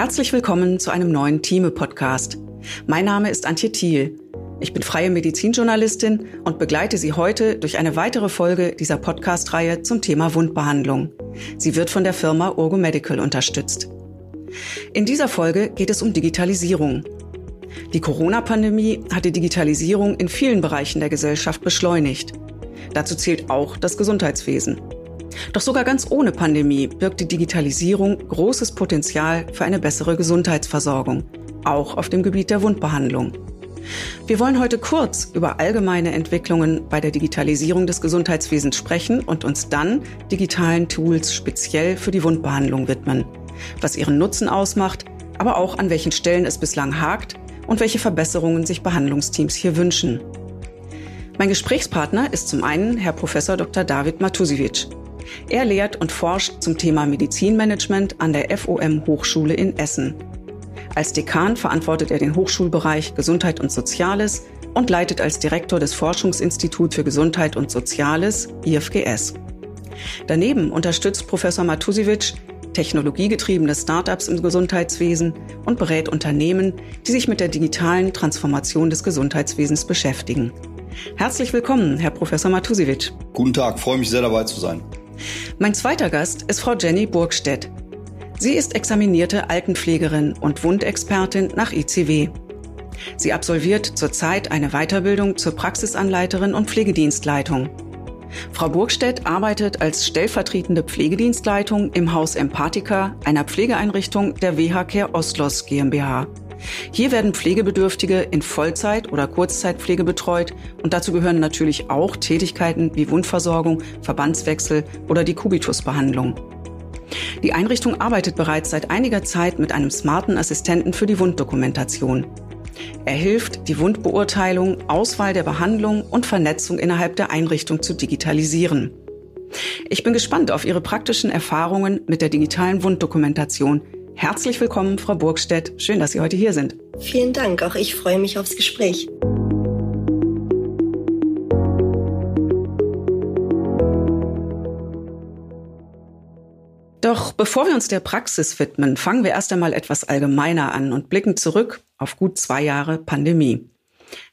Herzlich willkommen zu einem neuen Thieme-Podcast. Mein Name ist Antje Thiel. Ich bin freie Medizinjournalistin und begleite Sie heute durch eine weitere Folge dieser Podcast-Reihe zum Thema Wundbehandlung. Sie wird von der Firma Urgo Medical unterstützt. In dieser Folge geht es um Digitalisierung. Die Corona-Pandemie hat die Digitalisierung in vielen Bereichen der Gesellschaft beschleunigt. Dazu zählt auch das Gesundheitswesen. Doch sogar ganz ohne Pandemie birgt die Digitalisierung großes Potenzial für eine bessere Gesundheitsversorgung, auch auf dem Gebiet der Wundbehandlung. Wir wollen heute kurz über allgemeine Entwicklungen bei der Digitalisierung des Gesundheitswesens sprechen und uns dann digitalen Tools speziell für die Wundbehandlung widmen, was ihren Nutzen ausmacht, aber auch an welchen Stellen es bislang hakt und welche Verbesserungen sich Behandlungsteams hier wünschen. Mein Gesprächspartner ist zum einen Herr Prof. Dr. David Matusiewicz. Er lehrt und forscht zum Thema Medizinmanagement an der FOM Hochschule in Essen. Als Dekan verantwortet er den Hochschulbereich Gesundheit und Soziales und leitet als Direktor des Forschungsinstituts für Gesundheit und Soziales IFGS. Daneben unterstützt Professor Matusiewicz technologiegetriebene Startups im Gesundheitswesen und berät Unternehmen, die sich mit der digitalen Transformation des Gesundheitswesens beschäftigen. Herzlich willkommen, Herr Professor Matusiewicz. Guten Tag, freue mich sehr dabei zu sein. Mein zweiter Gast ist Frau Jenny Burgstedt. Sie ist examinierte Altenpflegerin und Wundexpertin nach ICW. Sie absolviert zurzeit eine Weiterbildung zur Praxisanleiterin und Pflegedienstleitung. Frau Burgstedt arbeitet als stellvertretende Pflegedienstleitung im Haus Empathika, einer Pflegeeinrichtung der WH Care Ostlos GmbH. Hier werden Pflegebedürftige in Vollzeit- oder Kurzzeitpflege betreut und dazu gehören natürlich auch Tätigkeiten wie Wundversorgung, Verbandswechsel oder die Kubitusbehandlung. Die Einrichtung arbeitet bereits seit einiger Zeit mit einem smarten Assistenten für die Wunddokumentation. Er hilft, die Wundbeurteilung, Auswahl der Behandlung und Vernetzung innerhalb der Einrichtung zu digitalisieren. Ich bin gespannt auf Ihre praktischen Erfahrungen mit der digitalen Wunddokumentation, Herzlich willkommen, Frau Burgstedt. Schön, dass Sie heute hier sind. Vielen Dank. Auch ich freue mich aufs Gespräch. Doch bevor wir uns der Praxis widmen, fangen wir erst einmal etwas allgemeiner an und blicken zurück auf gut zwei Jahre Pandemie.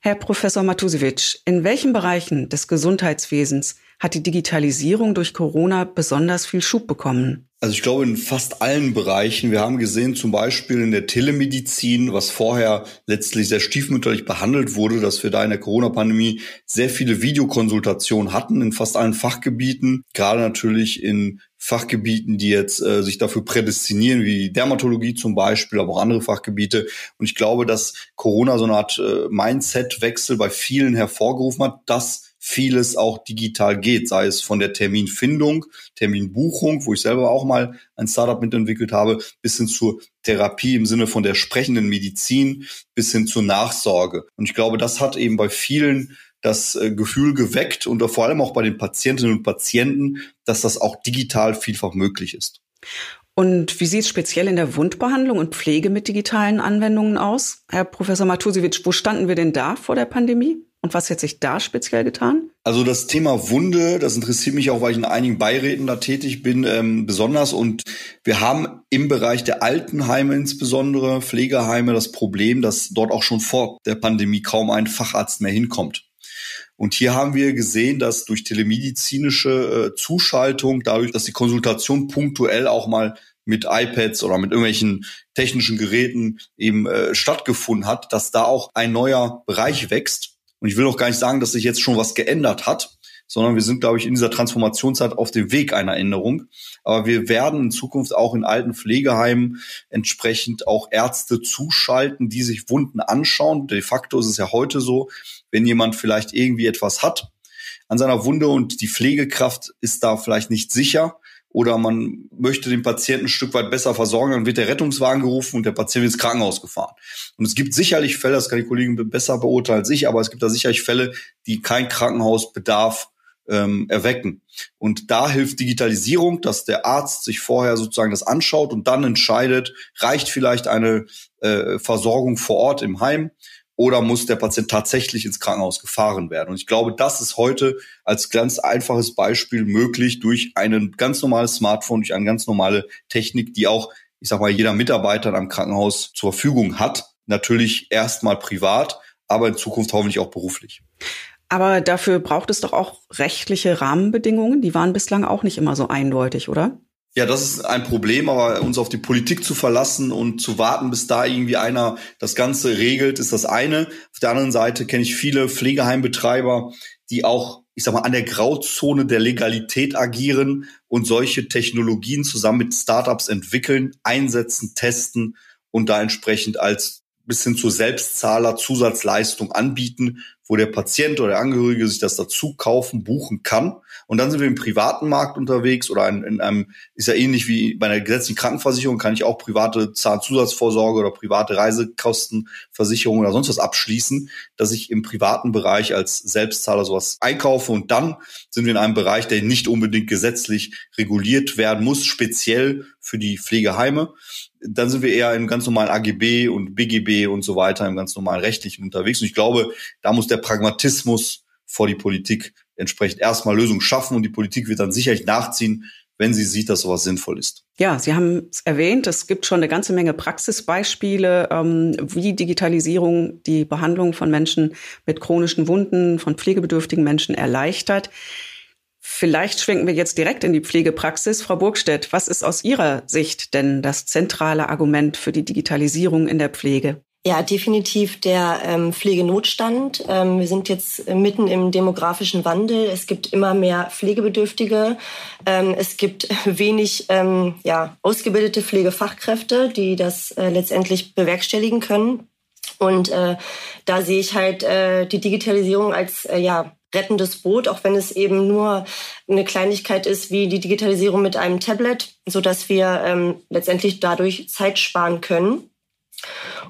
Herr Professor Matusiewicz, in welchen Bereichen des Gesundheitswesens hat die Digitalisierung durch Corona besonders viel Schub bekommen? Also ich glaube in fast allen Bereichen. Wir haben gesehen, zum Beispiel in der Telemedizin, was vorher letztlich sehr stiefmütterlich behandelt wurde, dass wir da in der Corona-Pandemie sehr viele Videokonsultationen hatten in fast allen Fachgebieten, gerade natürlich in Fachgebieten, die jetzt äh, sich dafür prädestinieren, wie Dermatologie zum Beispiel, aber auch andere Fachgebiete. Und ich glaube, dass Corona so eine Art äh, Mindset-Wechsel bei vielen hervorgerufen hat, dass vieles auch digital geht, sei es von der Terminfindung, Terminbuchung, wo ich selber auch mal ein Startup mitentwickelt habe, bis hin zur Therapie im Sinne von der sprechenden Medizin, bis hin zur Nachsorge. Und ich glaube, das hat eben bei vielen das äh, Gefühl geweckt und vor allem auch bei den Patientinnen und Patienten, dass das auch digital vielfach möglich ist. Und wie sieht es speziell in der Wundbehandlung und Pflege mit digitalen Anwendungen aus? Herr Professor Matusiewicz, wo standen wir denn da vor der Pandemie? Und was hat sich da speziell getan? Also das Thema Wunde, das interessiert mich auch, weil ich in einigen Beiräten da tätig bin, ähm, besonders. Und wir haben im Bereich der Altenheime insbesondere, Pflegeheime, das Problem, dass dort auch schon vor der Pandemie kaum ein Facharzt mehr hinkommt. Und hier haben wir gesehen, dass durch telemedizinische äh, Zuschaltung, dadurch, dass die Konsultation punktuell auch mal mit iPads oder mit irgendwelchen technischen Geräten eben äh, stattgefunden hat, dass da auch ein neuer Bereich wächst und ich will auch gar nicht sagen, dass sich jetzt schon was geändert hat, sondern wir sind, glaube ich, in dieser Transformationszeit auf dem Weg einer Änderung. Aber wir werden in Zukunft auch in alten Pflegeheimen entsprechend auch Ärzte zuschalten, die sich Wunden anschauen. De facto ist es ja heute so, wenn jemand vielleicht irgendwie etwas hat an seiner Wunde und die Pflegekraft ist da vielleicht nicht sicher, oder man möchte den Patienten ein Stück weit besser versorgen, dann wird der Rettungswagen gerufen und der Patient wird ins Krankenhaus gefahren. Und es gibt sicherlich Fälle, das kann die Kollegen besser beurteilen als ich, aber es gibt da sicherlich Fälle, die kein Krankenhausbedarf ähm, erwecken. Und da hilft Digitalisierung, dass der Arzt sich vorher sozusagen das anschaut und dann entscheidet, reicht vielleicht eine äh, Versorgung vor Ort im Heim oder muss der Patient tatsächlich ins Krankenhaus gefahren werden? Und ich glaube, das ist heute als ganz einfaches Beispiel möglich durch ein ganz normales Smartphone, durch eine ganz normale Technik, die auch ich sag mal, jeder Mitarbeiter einem Krankenhaus zur Verfügung hat. Natürlich erstmal privat, aber in Zukunft hoffentlich auch beruflich. Aber dafür braucht es doch auch rechtliche Rahmenbedingungen. Die waren bislang auch nicht immer so eindeutig, oder? Ja, das ist ein Problem, aber uns auf die Politik zu verlassen und zu warten, bis da irgendwie einer das Ganze regelt, ist das eine. Auf der anderen Seite kenne ich viele Pflegeheimbetreiber, die auch, ich sag mal, an der Grauzone der Legalität agieren und solche Technologien zusammen mit Startups entwickeln, einsetzen, testen und da entsprechend als bis hin zur Selbstzahler Zusatzleistung anbieten, wo der Patient oder der Angehörige sich das dazu kaufen, buchen kann. Und dann sind wir im privaten Markt unterwegs oder in, in einem, ist ja ähnlich wie bei einer gesetzlichen Krankenversicherung, kann ich auch private Zahnzusatzvorsorge oder private Reisekostenversicherung oder sonst was abschließen, dass ich im privaten Bereich als Selbstzahler sowas einkaufe. Und dann sind wir in einem Bereich, der nicht unbedingt gesetzlich reguliert werden muss, speziell für die Pflegeheime dann sind wir eher im ganz normalen AGB und BGB und so weiter, im ganz normalen rechtlichen unterwegs. Und ich glaube, da muss der Pragmatismus vor die Politik entsprechend erstmal Lösungen schaffen und die Politik wird dann sicherlich nachziehen, wenn sie sieht, dass sowas sinnvoll ist. Ja, Sie haben es erwähnt, es gibt schon eine ganze Menge Praxisbeispiele, ähm, wie Digitalisierung die Behandlung von Menschen mit chronischen Wunden, von pflegebedürftigen Menschen erleichtert. Vielleicht schwenken wir jetzt direkt in die Pflegepraxis. Frau Burgstedt, was ist aus Ihrer Sicht denn das zentrale Argument für die Digitalisierung in der Pflege? Ja, definitiv der ähm, Pflegenotstand. Ähm, wir sind jetzt mitten im demografischen Wandel. Es gibt immer mehr Pflegebedürftige. Ähm, es gibt wenig ähm, ja, ausgebildete Pflegefachkräfte, die das äh, letztendlich bewerkstelligen können. Und äh, da sehe ich halt äh, die Digitalisierung als äh, ja, rettendes Boot, auch wenn es eben nur eine Kleinigkeit ist wie die Digitalisierung mit einem Tablet, so dass wir ähm, letztendlich dadurch Zeit sparen können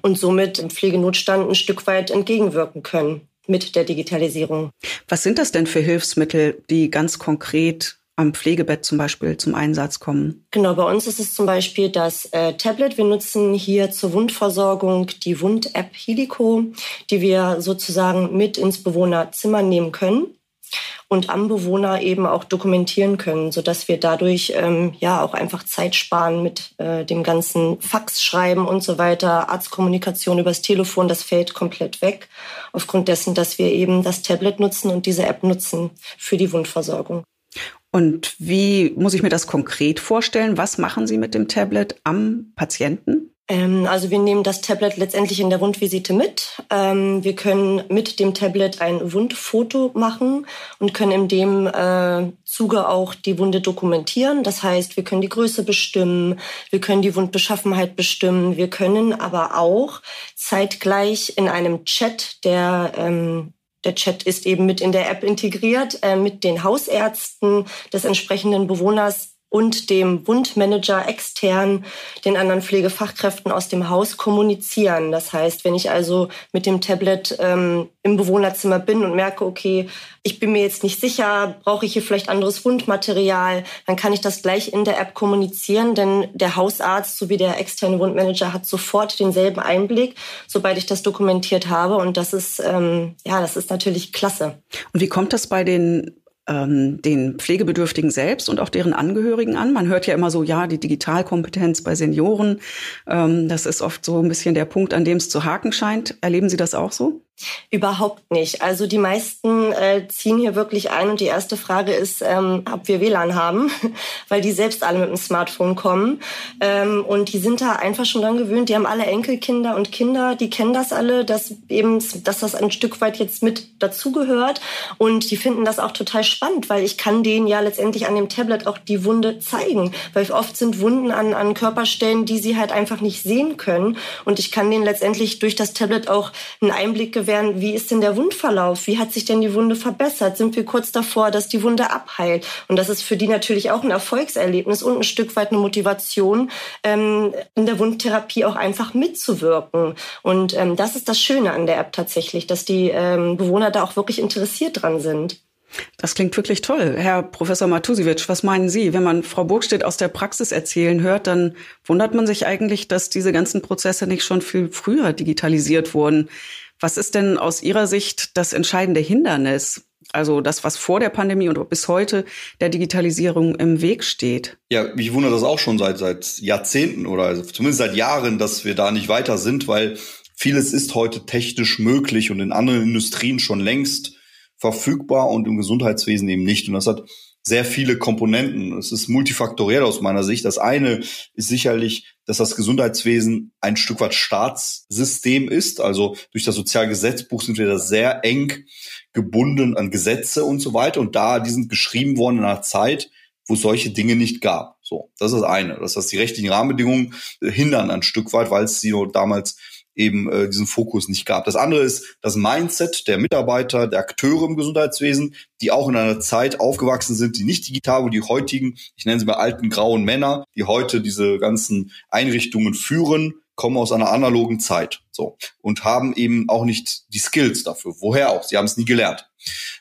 und somit im Pflegenotstand ein Stück weit entgegenwirken können mit der Digitalisierung. Was sind das denn für Hilfsmittel, die ganz konkret am Pflegebett zum Beispiel zum Einsatz kommen? Genau, bei uns ist es zum Beispiel das äh, Tablet. Wir nutzen hier zur Wundversorgung die Wund-App Helico, die wir sozusagen mit ins Bewohnerzimmer nehmen können und am Bewohner eben auch dokumentieren können, sodass wir dadurch ähm, ja auch einfach Zeit sparen mit äh, dem ganzen Fax schreiben und so weiter, Arztkommunikation übers Telefon, das fällt komplett weg, aufgrund dessen, dass wir eben das Tablet nutzen und diese App nutzen für die Wundversorgung. Und wie muss ich mir das konkret vorstellen? Was machen Sie mit dem Tablet am Patienten? Ähm, also wir nehmen das Tablet letztendlich in der Wundvisite mit. Ähm, wir können mit dem Tablet ein Wundfoto machen und können in dem äh, Zuge auch die Wunde dokumentieren. Das heißt, wir können die Größe bestimmen, wir können die Wundbeschaffenheit bestimmen, wir können aber auch zeitgleich in einem Chat, der ähm, der Chat ist eben mit in der App integriert, äh, mit den Hausärzten des entsprechenden Bewohners und dem Wundmanager extern den anderen Pflegefachkräften aus dem Haus kommunizieren. Das heißt, wenn ich also mit dem Tablet ähm, im Bewohnerzimmer bin und merke, okay, ich bin mir jetzt nicht sicher, brauche ich hier vielleicht anderes Wundmaterial, dann kann ich das gleich in der App kommunizieren, denn der Hausarzt sowie der externe Wundmanager hat sofort denselben Einblick, sobald ich das dokumentiert habe. Und das ist, ähm, ja, das ist natürlich klasse. Und wie kommt das bei den ähm, den Pflegebedürftigen selbst und auch deren Angehörigen an. Man hört ja immer so, ja, die Digitalkompetenz bei Senioren, ähm, das ist oft so ein bisschen der Punkt, an dem es zu haken scheint. Erleben Sie das auch so? Überhaupt nicht. Also die meisten äh, ziehen hier wirklich ein und die erste Frage ist, ähm, ob wir WLAN haben, weil die selbst alle mit dem Smartphone kommen ähm, und die sind da einfach schon dran gewöhnt. Die haben alle Enkelkinder und Kinder, die kennen das alle, dass eben, dass das ein Stück weit jetzt mit dazugehört und die finden das auch total spannend, weil ich kann denen ja letztendlich an dem Tablet auch die Wunde zeigen, weil oft sind Wunden an, an Körperstellen, die sie halt einfach nicht sehen können und ich kann denen letztendlich durch das Tablet auch einen Einblick gewähren werden, wie ist denn der Wundverlauf? Wie hat sich denn die Wunde verbessert? Sind wir kurz davor, dass die Wunde abheilt? Und das ist für die natürlich auch ein Erfolgserlebnis und ein Stück weit eine Motivation, ähm, in der Wundtherapie auch einfach mitzuwirken. Und ähm, das ist das Schöne an der App tatsächlich, dass die ähm, Bewohner da auch wirklich interessiert dran sind. Das klingt wirklich toll. Herr Professor Matusiewicz, was meinen Sie? Wenn man Frau Burgstedt aus der Praxis erzählen hört, dann wundert man sich eigentlich, dass diese ganzen Prozesse nicht schon viel früher digitalisiert wurden. Was ist denn aus Ihrer Sicht das entscheidende Hindernis, Also das, was vor der Pandemie und bis heute der Digitalisierung im Weg steht. Ja, mich wundert das auch schon seit, seit Jahrzehnten oder zumindest seit Jahren, dass wir da nicht weiter sind, weil vieles ist heute technisch möglich und in anderen Industrien schon längst verfügbar und im Gesundheitswesen eben nicht. Und das hat sehr viele Komponenten. Es ist multifaktoriell aus meiner Sicht. Das eine ist sicherlich, dass das Gesundheitswesen ein Stück weit Staatssystem ist. Also durch das Sozialgesetzbuch sind wir da sehr eng gebunden an Gesetze und so weiter. Und da, die sind geschrieben worden in einer Zeit, wo solche Dinge nicht gab. So, das ist das eine. Das heißt, die rechtlichen Rahmenbedingungen hindern ein Stück weit, weil es sie damals eben äh, diesen Fokus nicht gab. Das andere ist das Mindset der Mitarbeiter, der Akteure im Gesundheitswesen, die auch in einer Zeit aufgewachsen sind, die nicht digital, wo die heutigen, ich nenne sie mal alten grauen Männer, die heute diese ganzen Einrichtungen führen, kommen aus einer analogen Zeit, so und haben eben auch nicht die Skills dafür. Woher auch? Sie haben es nie gelernt.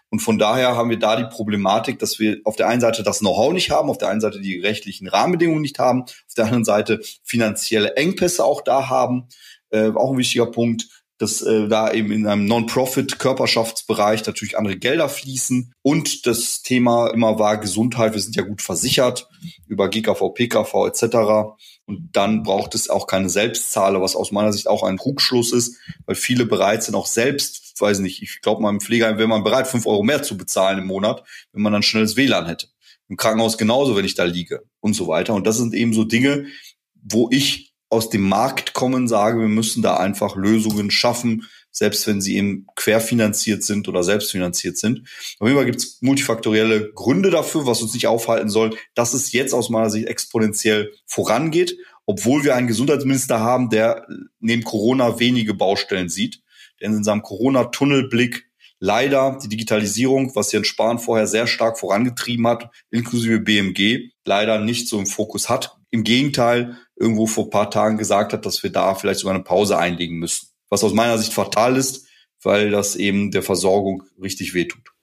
Und von daher haben wir da die Problematik, dass wir auf der einen Seite das Know-how nicht haben, auf der einen Seite die rechtlichen Rahmenbedingungen nicht haben, auf der anderen Seite finanzielle Engpässe auch da haben äh, auch ein wichtiger Punkt, dass äh, da eben in einem Non-Profit-Körperschaftsbereich natürlich andere Gelder fließen. Und das Thema immer war Gesundheit. Wir sind ja gut versichert über GKV, PKV etc. Und dann braucht es auch keine Selbstzahler, was aus meiner Sicht auch ein Trugschluss ist, weil viele bereit sind auch selbst, weiß nicht, ich glaube mal im Pflegeheim wäre man bereit, fünf Euro mehr zu bezahlen im Monat, wenn man dann schnelles WLAN hätte. Im Krankenhaus genauso, wenn ich da liege und so weiter. Und das sind eben so Dinge, wo ich aus dem Markt kommen, sage, wir müssen da einfach Lösungen schaffen, selbst wenn sie eben querfinanziert sind oder selbstfinanziert sind. Auf jeden Fall gibt es multifaktorielle Gründe dafür, was uns nicht aufhalten soll, dass es jetzt aus meiner Sicht exponentiell vorangeht, obwohl wir einen Gesundheitsminister haben, der neben Corona wenige Baustellen sieht. Denn in seinem Corona-Tunnelblick leider die Digitalisierung, was Jens Spahn vorher sehr stark vorangetrieben hat, inklusive BMG, leider nicht so im Fokus hat. Im Gegenteil, irgendwo vor paar Tagen gesagt hat, dass wir da vielleicht sogar eine Pause einlegen müssen. Was aus meiner Sicht fatal ist, weil das eben der Versorgung richtig wehtut.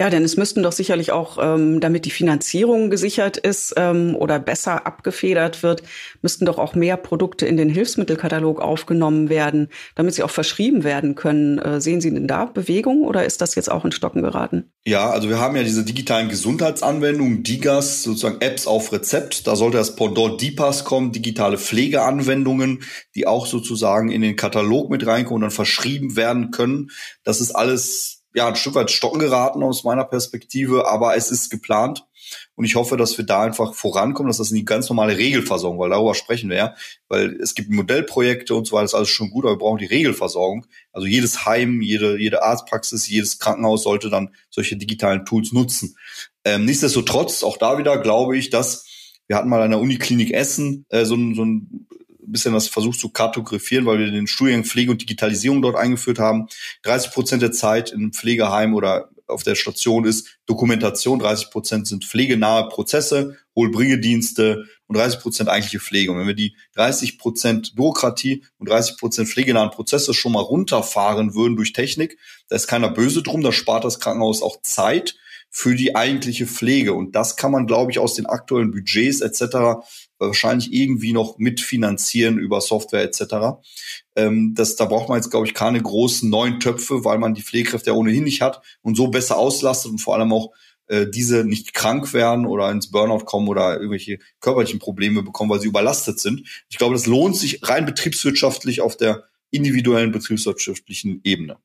Ja, denn es müssten doch sicherlich auch, ähm, damit die Finanzierung gesichert ist ähm, oder besser abgefedert wird, müssten doch auch mehr Produkte in den Hilfsmittelkatalog aufgenommen werden, damit sie auch verschrieben werden können. Äh, sehen Sie denn da Bewegung oder ist das jetzt auch in Stocken geraten? Ja, also wir haben ja diese digitalen Gesundheitsanwendungen, DIGAS, sozusagen Apps auf Rezept. Da sollte das Pendant DIPAS kommen, digitale Pflegeanwendungen, die auch sozusagen in den Katalog mit reinkommen und dann verschrieben werden können. Das ist alles ja, ein Stück weit stocken geraten aus meiner Perspektive, aber es ist geplant. Und ich hoffe, dass wir da einfach vorankommen, dass das in die ganz normale Regelversorgung, weil darüber sprechen wir ja, weil es gibt Modellprojekte und so weiter, das ist alles schon gut, aber wir brauchen die Regelversorgung. Also jedes Heim, jede, jede Arztpraxis, jedes Krankenhaus sollte dann solche digitalen Tools nutzen. Ähm, nichtsdestotrotz, auch da wieder glaube ich, dass wir hatten mal an der Uniklinik Essen äh, so, ein, so ein bisschen das versucht zu kartografieren, weil wir den Studiengang Pflege und Digitalisierung dort eingeführt haben. 30 Prozent der Zeit im Pflegeheim oder auf der Station ist Dokumentation, 30 Prozent sind pflegenahe Prozesse, Hohlbringedienste und 30 Prozent eigentliche Pflege. Und wenn wir die 30 Prozent Bürokratie und 30 Prozent pflegenahen Prozesse schon mal runterfahren würden durch Technik, da ist keiner böse drum, da spart das Krankenhaus auch Zeit für die eigentliche Pflege. Und das kann man, glaube ich, aus den aktuellen Budgets etc wahrscheinlich irgendwie noch mitfinanzieren über Software etc. Ähm, das, da braucht man jetzt, glaube ich, keine großen neuen Töpfe, weil man die Pflegekräfte ja ohnehin nicht hat und so besser auslastet und vor allem auch äh, diese nicht krank werden oder ins Burnout kommen oder irgendwelche körperlichen Probleme bekommen, weil sie überlastet sind. Ich glaube, das lohnt sich rein betriebswirtschaftlich auf der individuellen betriebswirtschaftlichen Ebene.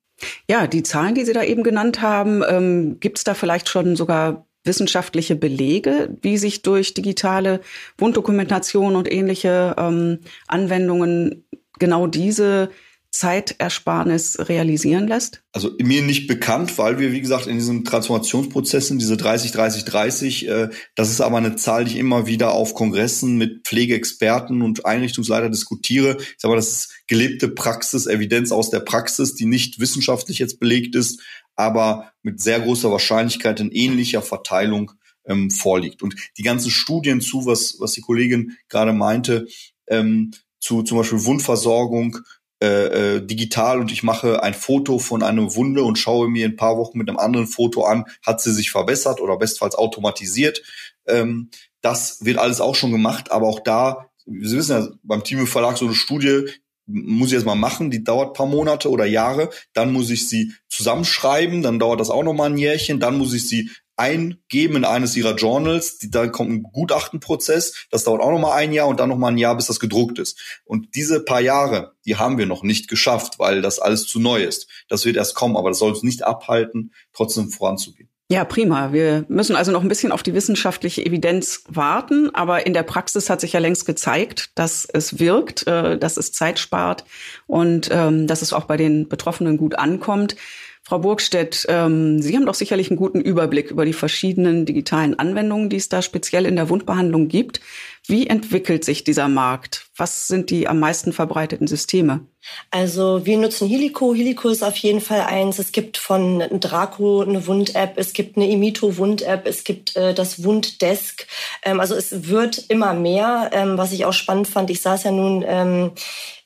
Ja, die Zahlen, die Sie da eben genannt haben, ähm, gibt es da vielleicht schon sogar wissenschaftliche Belege, wie sich durch digitale Wunddokumentation und ähnliche ähm, Anwendungen genau diese Zeitersparnis realisieren lässt? Also mir nicht bekannt, weil wir, wie gesagt, in diesen Transformationsprozessen, diese 30, 30, 30, äh, das ist aber eine Zahl, die ich immer wieder auf Kongressen mit Pflegeexperten und Einrichtungsleiter diskutiere. Ich sage mal, das ist gelebte Praxis, Evidenz aus der Praxis, die nicht wissenschaftlich jetzt belegt ist, aber mit sehr großer Wahrscheinlichkeit in ähnlicher Verteilung ähm, vorliegt. Und die ganzen Studien zu, was, was die Kollegin gerade meinte, ähm, zu zum Beispiel Wundversorgung äh, äh, digital und ich mache ein Foto von einer Wunde und schaue mir ein paar Wochen mit einem anderen Foto an, hat sie sich verbessert oder bestfalls automatisiert. Ähm, das wird alles auch schon gemacht, aber auch da, Sie wissen ja, beim Team Verlag so eine Studie, muss ich jetzt mal machen, die dauert paar Monate oder Jahre, dann muss ich sie zusammenschreiben, dann dauert das auch noch mal ein Jährchen, dann muss ich sie eingeben in eines ihrer Journals, die, dann kommt ein Gutachtenprozess, das dauert auch noch mal ein Jahr und dann noch mal ein Jahr, bis das gedruckt ist. Und diese paar Jahre, die haben wir noch nicht geschafft, weil das alles zu neu ist. Das wird erst kommen, aber das soll uns nicht abhalten, trotzdem voranzugehen. Ja, prima. Wir müssen also noch ein bisschen auf die wissenschaftliche Evidenz warten, aber in der Praxis hat sich ja längst gezeigt, dass es wirkt, äh, dass es Zeit spart und ähm, dass es auch bei den Betroffenen gut ankommt. Frau Burgstedt, ähm, Sie haben doch sicherlich einen guten Überblick über die verschiedenen digitalen Anwendungen, die es da speziell in der Wundbehandlung gibt. Wie entwickelt sich dieser Markt? Was sind die am meisten verbreiteten Systeme? Also wir nutzen Helico. Helico ist auf jeden Fall eins. Es gibt von Draco eine Wund-App, es gibt eine Imito-Wund-App, es gibt äh, das Wunddesk. Ähm, also es wird immer mehr, ähm, was ich auch spannend fand. Ich saß ja nun ähm,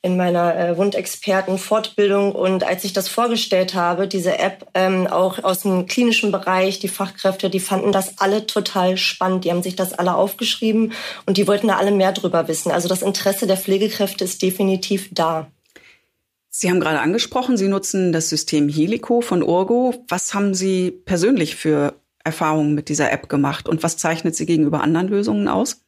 in meiner äh, Wundexperten-Fortbildung und als ich das vorgestellt habe, diese App ähm, auch aus dem klinischen Bereich, die Fachkräfte, die fanden das alle total spannend. Die haben sich das alle aufgeschrieben und die wollten da alle mehr drüber wissen. Also das Interesse der Pflegekräfte ist definitiv da. Sie haben gerade angesprochen, Sie nutzen das System Helico von Urgo. Was haben Sie persönlich für Erfahrungen mit dieser App gemacht und was zeichnet sie gegenüber anderen Lösungen aus?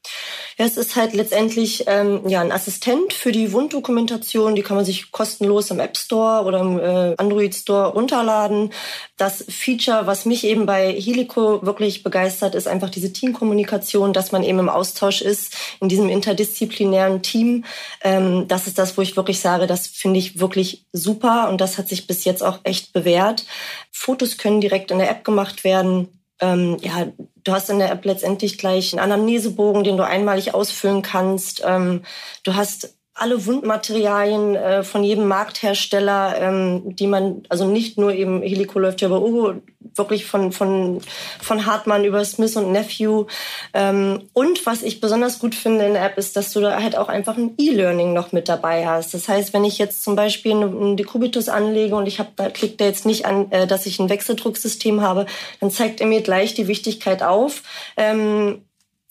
Ja, es ist halt letztendlich ähm, ja ein Assistent für die Wunddokumentation. Die kann man sich kostenlos im App Store oder im äh, Android Store runterladen. Das Feature, was mich eben bei Helico wirklich begeistert, ist einfach diese Teamkommunikation, dass man eben im Austausch ist in diesem interdisziplinären Team. Ähm, das ist das, wo ich wirklich sage, das finde ich wirklich super und das hat sich bis jetzt auch echt bewährt. Fotos können direkt in der App gemacht werden ähm, ja, du hast in der App letztendlich gleich einen Anamnesebogen, den du einmalig ausfüllen kannst. Ähm, du hast alle Wundmaterialien äh, von jedem Markthersteller, ähm, die man, also nicht nur eben Helico läuft ja bei Ugo, wirklich von, von, von Hartmann über Smith und Nephew. Ähm, und was ich besonders gut finde in der App ist, dass du da halt auch einfach ein E-Learning noch mit dabei hast. Das heißt, wenn ich jetzt zum Beispiel einen Decubitus anlege und ich habe da klickt der jetzt nicht an, äh, dass ich ein Wechseldrucksystem habe, dann zeigt er mir gleich die Wichtigkeit auf. Ähm,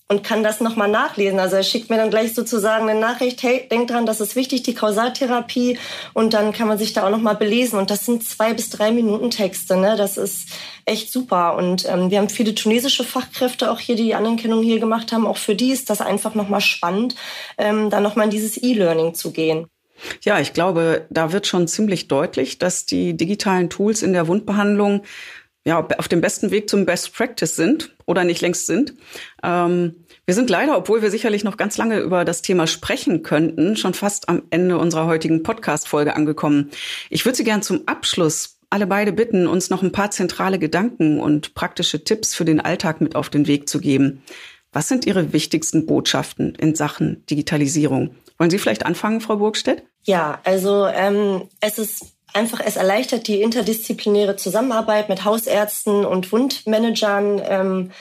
und kann das nochmal nachlesen. Also er schickt mir dann gleich sozusagen eine Nachricht, hey, denk dran, das ist wichtig, die Kausaltherapie. Und dann kann man sich da auch nochmal belesen. Und das sind zwei bis drei Minuten Texte. Ne? Das ist echt super. Und ähm, wir haben viele tunesische Fachkräfte auch hier, die die Anerkennung hier gemacht haben. Auch für die ist das einfach nochmal spannend, ähm, da nochmal in dieses E-Learning zu gehen. Ja, ich glaube, da wird schon ziemlich deutlich, dass die digitalen Tools in der Wundbehandlung ja, auf dem besten Weg zum Best Practice sind oder nicht längst sind. Ähm, wir sind leider, obwohl wir sicherlich noch ganz lange über das Thema sprechen könnten, schon fast am Ende unserer heutigen Podcast-Folge angekommen. Ich würde Sie gern zum Abschluss alle beide bitten, uns noch ein paar zentrale Gedanken und praktische Tipps für den Alltag mit auf den Weg zu geben. Was sind Ihre wichtigsten Botschaften in Sachen Digitalisierung? Wollen Sie vielleicht anfangen, Frau Burgstedt? Ja, also ähm, es ist einfach, es erleichtert die interdisziplinäre Zusammenarbeit mit Hausärzten und Wundmanagern. Ähm,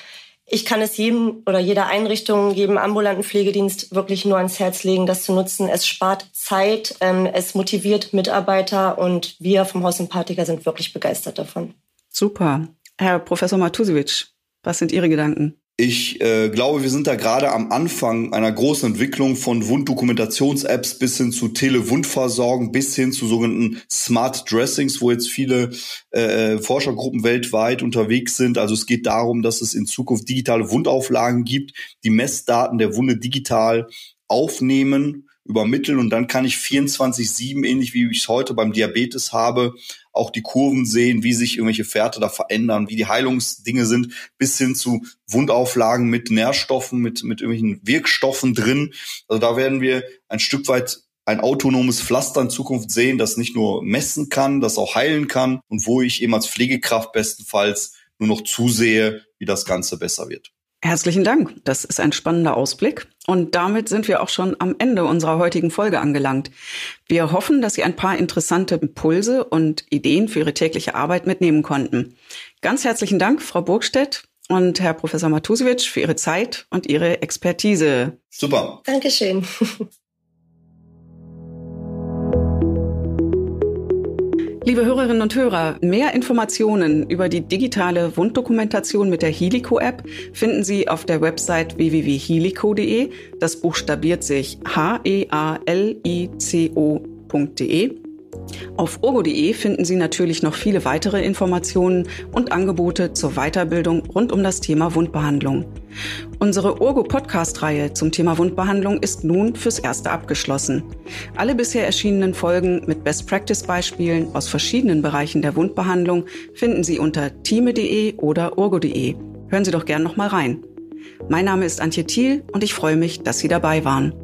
ich kann es jedem oder jeder Einrichtung, jedem ambulanten Pflegedienst wirklich nur ans Herz legen, das zu nutzen. Es spart Zeit, ähm, es motiviert Mitarbeiter und wir vom Haus Sympathiker sind wirklich begeistert davon. Super. Herr Professor Matusiewicz, was sind Ihre Gedanken? Ich äh, glaube, wir sind da gerade am Anfang einer großen Entwicklung von Wunddokumentations-Apps bis hin zu Telewundversorgung, bis hin zu sogenannten Smart Dressings, wo jetzt viele äh, Forschergruppen weltweit unterwegs sind. Also es geht darum, dass es in Zukunft digitale Wundauflagen gibt, die Messdaten der Wunde digital aufnehmen übermitteln und dann kann ich 24-7, ähnlich wie ich es heute beim Diabetes habe, auch die Kurven sehen, wie sich irgendwelche Fährte da verändern, wie die Heilungsdinge sind, bis hin zu Wundauflagen mit Nährstoffen, mit, mit irgendwelchen Wirkstoffen drin. Also da werden wir ein Stück weit ein autonomes Pflaster in Zukunft sehen, das nicht nur messen kann, das auch heilen kann und wo ich eben als Pflegekraft bestenfalls nur noch zusehe, wie das Ganze besser wird. Herzlichen Dank. Das ist ein spannender Ausblick. Und damit sind wir auch schon am Ende unserer heutigen Folge angelangt. Wir hoffen, dass Sie ein paar interessante Impulse und Ideen für Ihre tägliche Arbeit mitnehmen konnten. Ganz herzlichen Dank, Frau Burgstedt und Herr Professor Matusiewicz, für Ihre Zeit und Ihre Expertise. Super. Dankeschön. Liebe Hörerinnen und Hörer, mehr Informationen über die digitale Wunddokumentation mit der Helico-App finden Sie auf der Website www.helico.de. Das buchstabiert sich H-E-A-L-I-C-O urgo.de. Auf urgo.de finden Sie natürlich noch viele weitere Informationen und Angebote zur Weiterbildung rund um das Thema Wundbehandlung. Unsere Urgo-Podcast-Reihe zum Thema Wundbehandlung ist nun fürs Erste abgeschlossen. Alle bisher erschienenen Folgen mit Best-Practice-Beispielen aus verschiedenen Bereichen der Wundbehandlung finden Sie unter time.de oder urgo.de. Hören Sie doch gern noch mal rein. Mein Name ist Antje Thiel und ich freue mich, dass Sie dabei waren.